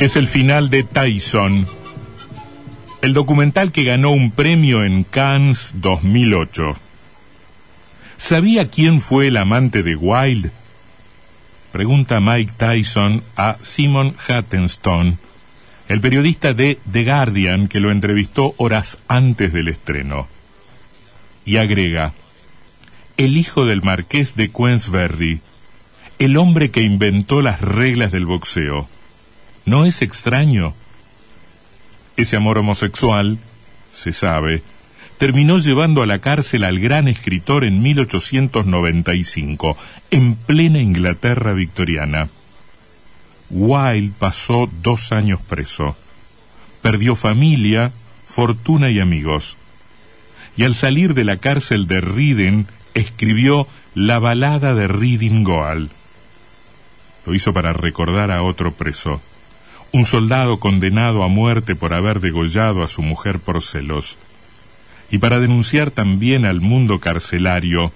Es el final de Tyson, el documental que ganó un premio en Cannes 2008. ¿Sabía quién fue el amante de Wilde? Pregunta Mike Tyson a Simon Hattenstone, el periodista de The Guardian que lo entrevistó horas antes del estreno. Y agrega, el hijo del marqués de Queensberry, el hombre que inventó las reglas del boxeo. ¿No es extraño? Ese amor homosexual, se sabe, terminó llevando a la cárcel al gran escritor en 1895, en plena Inglaterra victoriana. Wilde pasó dos años preso. Perdió familia, fortuna y amigos. Y al salir de la cárcel de Reading, escribió la balada de Reading Goal. Lo hizo para recordar a otro preso un soldado condenado a muerte por haber degollado a su mujer por celos, y para denunciar también al mundo carcelario,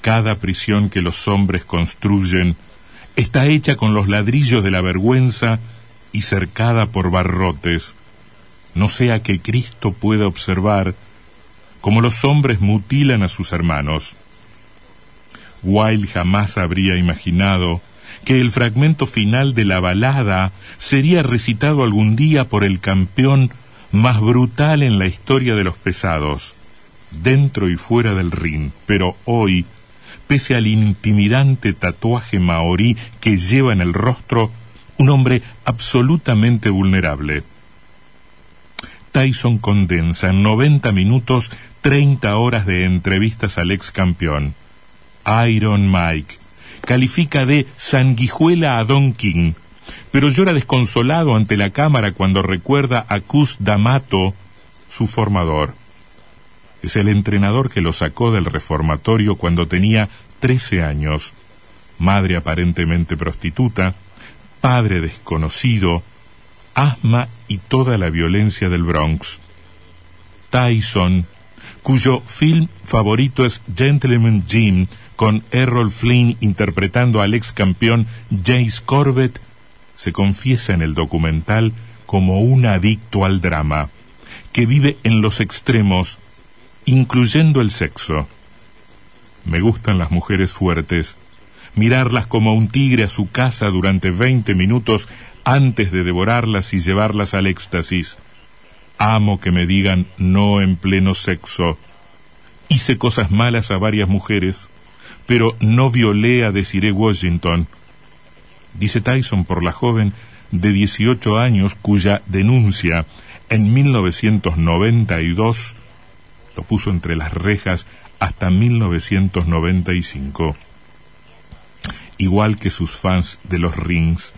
cada prisión que los hombres construyen está hecha con los ladrillos de la vergüenza y cercada por barrotes, no sea que Cristo pueda observar cómo los hombres mutilan a sus hermanos. Wilde jamás habría imaginado que el fragmento final de la balada sería recitado algún día por el campeón más brutal en la historia de los pesados, dentro y fuera del ring, pero hoy, pese al intimidante tatuaje maorí que lleva en el rostro, un hombre absolutamente vulnerable. Tyson condensa en 90 minutos 30 horas de entrevistas al ex campeón. Iron Mike, califica de sanguijuela a Don King, pero llora desconsolado ante la cámara cuando recuerda a Cus D'Amato, su formador. Es el entrenador que lo sacó del reformatorio cuando tenía 13 años, madre aparentemente prostituta, padre desconocido, asma y toda la violencia del Bronx. Tyson, cuyo film favorito es Gentleman Jim, con Errol Flynn interpretando al ex campeón Jace Corbett, se confiesa en el documental como un adicto al drama, que vive en los extremos, incluyendo el sexo. Me gustan las mujeres fuertes, mirarlas como un tigre a su casa durante veinte minutos antes de devorarlas y llevarlas al éxtasis. Amo que me digan no en pleno sexo. Hice cosas malas a varias mujeres, pero no violé a Desiree Washington. Dice Tyson por la joven de 18 años cuya denuncia en 1992 lo puso entre las rejas hasta 1995. Igual que sus fans de los rings,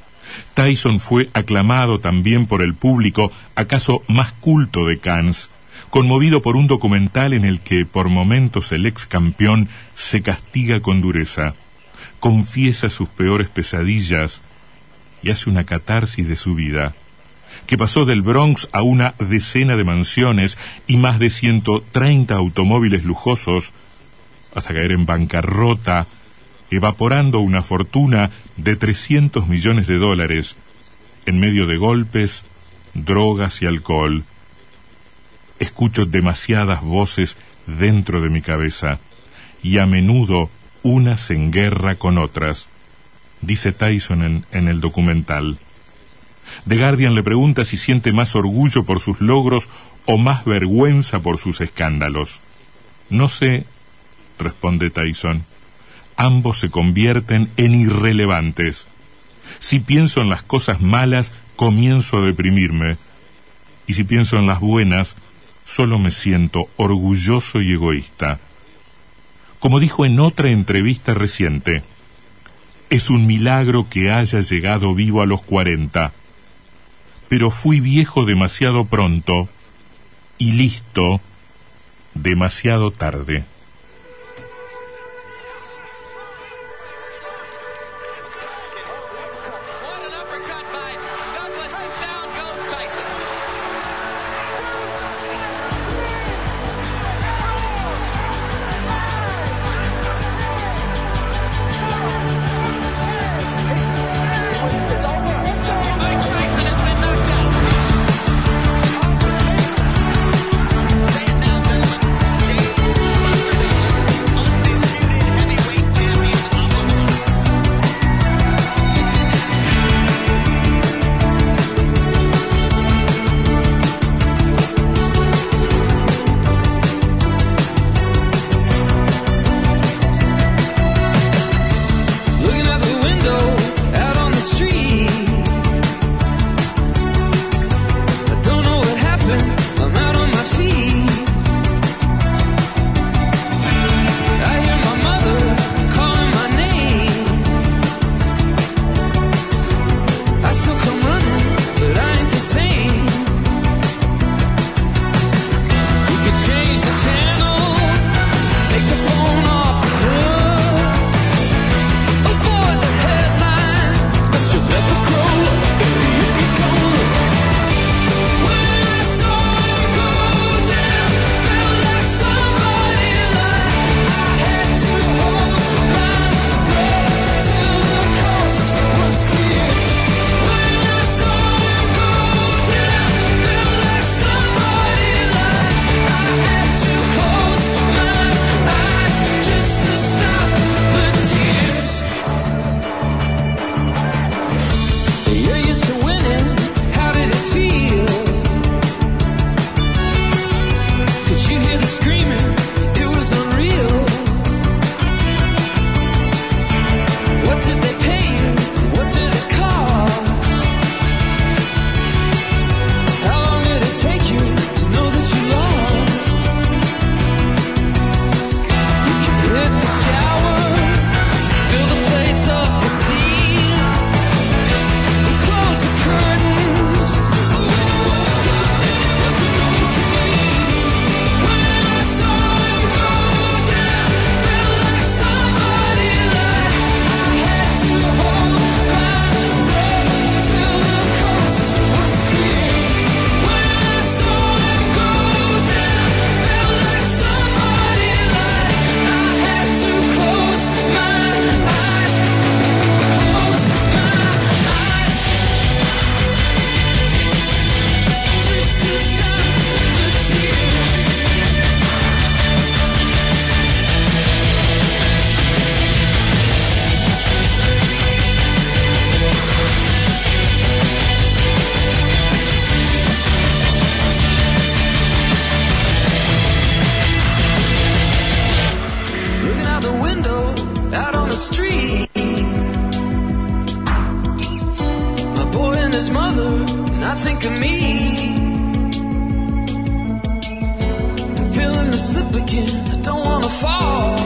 Tyson fue aclamado también por el público, acaso más culto de Cannes, conmovido por un documental en el que por momentos el ex campeón se castiga con dureza, confiesa sus peores pesadillas y hace una catarsis de su vida, que pasó del Bronx a una decena de mansiones y más de 130 automóviles lujosos, hasta caer en bancarrota, evaporando una fortuna de 300 millones de dólares en medio de golpes, drogas y alcohol escucho demasiadas voces dentro de mi cabeza y a menudo unas en guerra con otras, dice Tyson en, el documental. The Guardian le pregunta si siente más orgullo por sus logros o más vergüenza por sus escándalos. No sé, responde Tyson. Ambos se convierten en irrelevantes. Si pienso en las cosas malas, comienzo a deprimirme. Y si pienso en las buenas, solo me siento orgulloso y egoísta. Como dijo en otra entrevista reciente, es un milagro que haya llegado vivo a los cuarenta, pero fui viejo demasiado pronto y listo demasiado tarde. look at me. I'm feeling the slip again. I don't wanna fall.